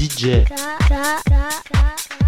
DJ K. Hi, it's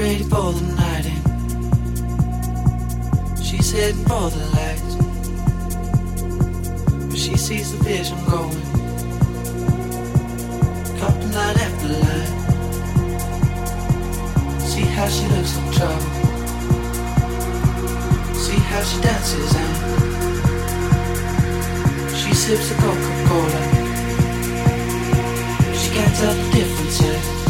ready for the night in. She's heading for the lights. But she sees the vision going. Couple line after line. See how she looks in trouble. See how she dances and she sips a Coca-Cola. She can't tell the difference yet.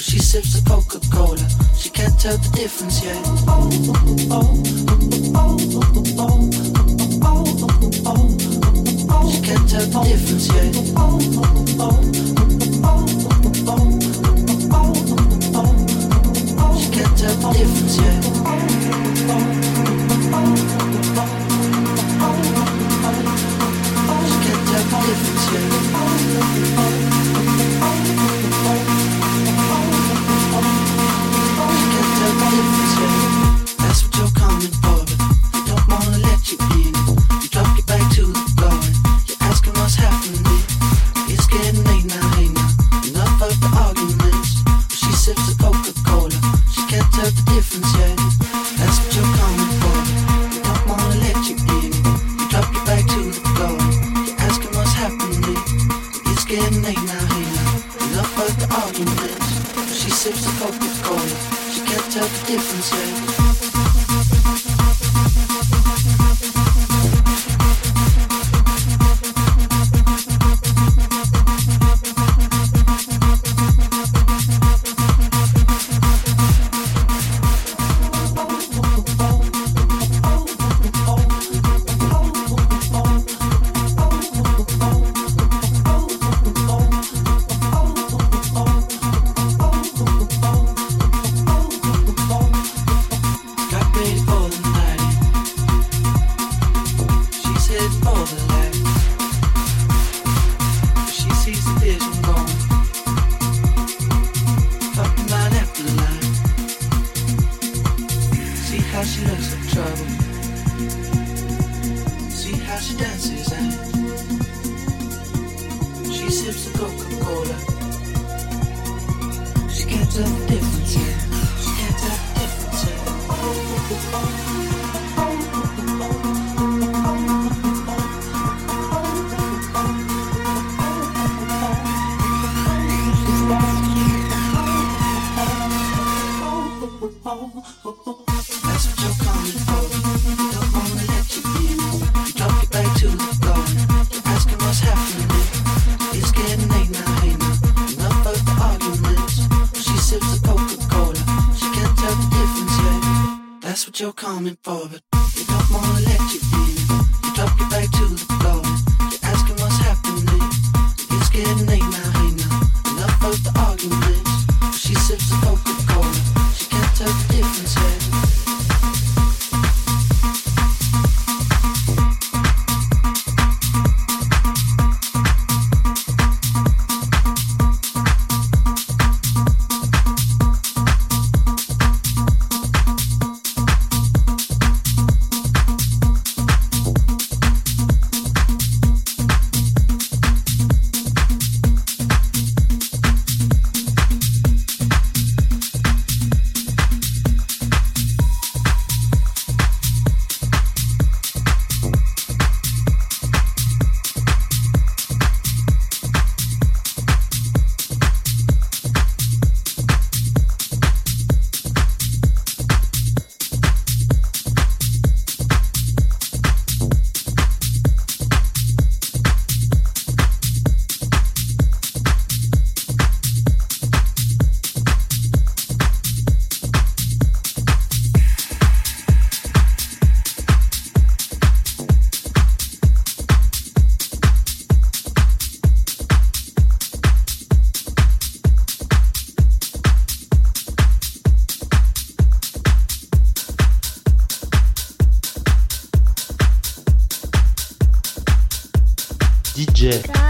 She sips the Coca Cola. She can't tell the difference yet. Oh, can't tell the difference yet. She can't tell the difference yet. She can't tell the difference yet. Can't DJ,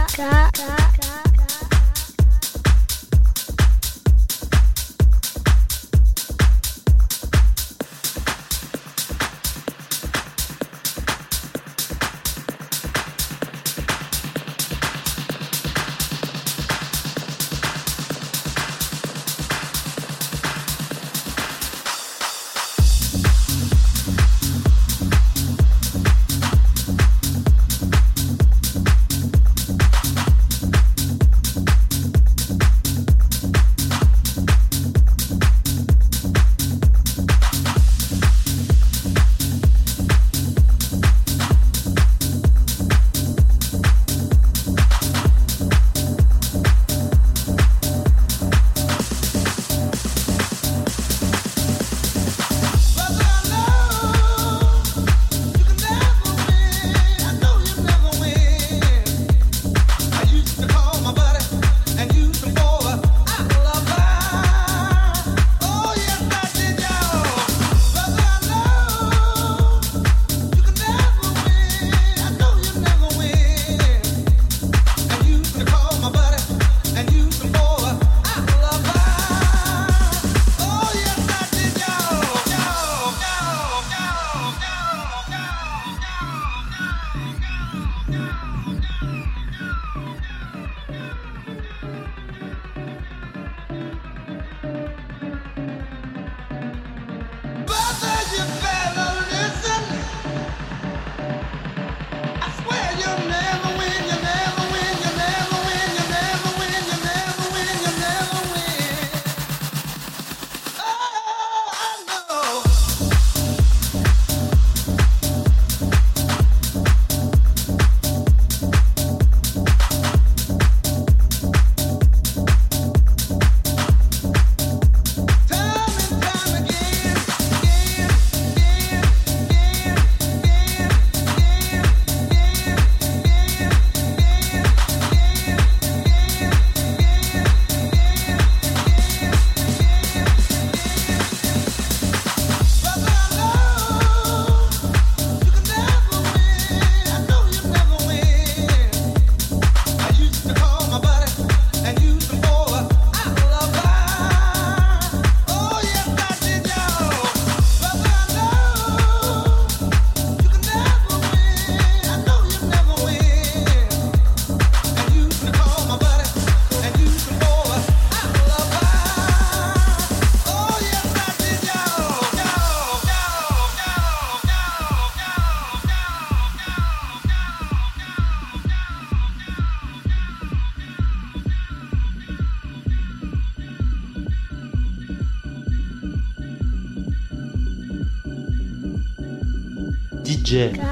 DJ,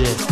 with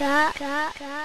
ka, ka, ka.